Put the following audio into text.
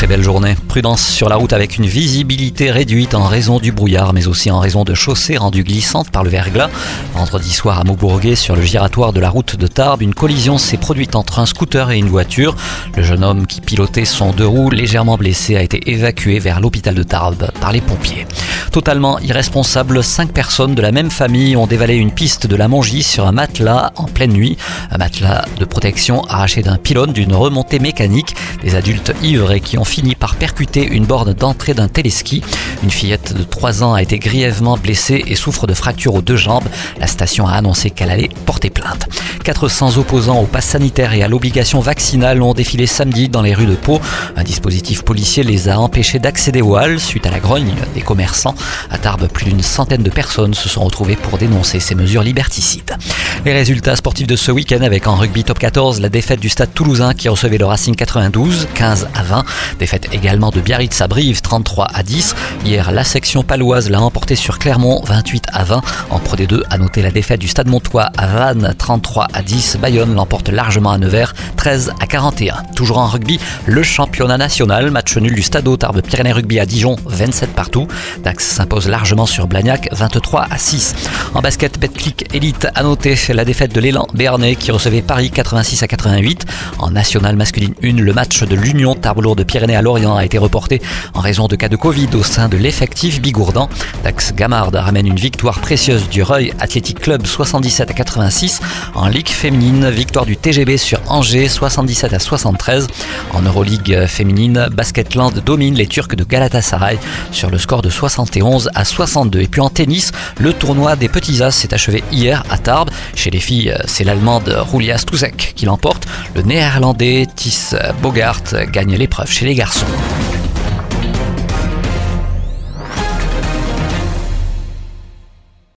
Très belle journée. Prudence sur la route avec une visibilité réduite en raison du brouillard, mais aussi en raison de chaussées rendues glissantes par le verglas. Vendredi soir à Maubourguet, sur le giratoire de la route de Tarbes, une collision s'est produite entre un scooter et une voiture. Le jeune homme qui pilotait son deux roues, légèrement blessé, a été évacué vers l'hôpital de Tarbes par les pompiers. Totalement irresponsable, cinq personnes de la même famille ont dévalé une piste de la Mongie sur un matelas en pleine nuit. Un matelas de protection arraché d'un pylône d'une remontée mécanique. Des adultes ivres et qui ont fini par percuter une borne d'entrée d'un téléski. Une fillette de 3 ans a été grièvement blessée et souffre de fractures aux deux jambes. La station a annoncé qu'elle allait porter plainte. 400 opposants au pass sanitaire et à l'obligation vaccinale ont défilé samedi dans les rues de Pau. Un dispositif policier les a empêchés d'accéder aux halles suite à la grogne des commerçants. À Tarbes, plus d'une centaine de personnes se sont retrouvées pour dénoncer ces mesures liberticides. Les résultats sportifs de ce week-end avec en rugby top 14 la défaite du stade toulousain qui recevait le Racing 92, 15 à 20. Défaite également de Biarritz à Brive, 33 à 10. Hier, la section paloise l'a emporté sur Clermont, 28 à 20. En Pro D2, à noter la défaite du stade Montois à Vannes, 33 à 10. Bayonne l'emporte largement à Nevers, 13 à 41. Toujours en rugby, le championnat national, match nul du stade Tarbes Pyrénées Rugby à Dijon, 27 partout. Dax s'impose largement sur Blagnac, 23 à 6. En basket, Betclic Elite a noté la défaite de l'élan Béarnais qui recevait Paris 86 à 88. En national masculine 1, le match de l'Union Tarbes de Pyrénées à Lorient a été reporté en raison de cas de Covid au sein de l'effectif bigourdan. Dax Gamard ramène une victoire précieuse du Reuil Athletic Club 77 à 86. En Ligue féminine, victoire du TGB sur Angers 77 à 73. En Euroleague féminine, Basketland domine les Turcs de Galatasaray sur le score de 71 à 62. Et puis en tennis, le tournoi des petits as s'est achevé hier à Tarbes. Chez les filles, c'est l'allemande Roulia Stuzek qui l'emporte. Le néerlandais Tis Gagne l'épreuve chez les garçons.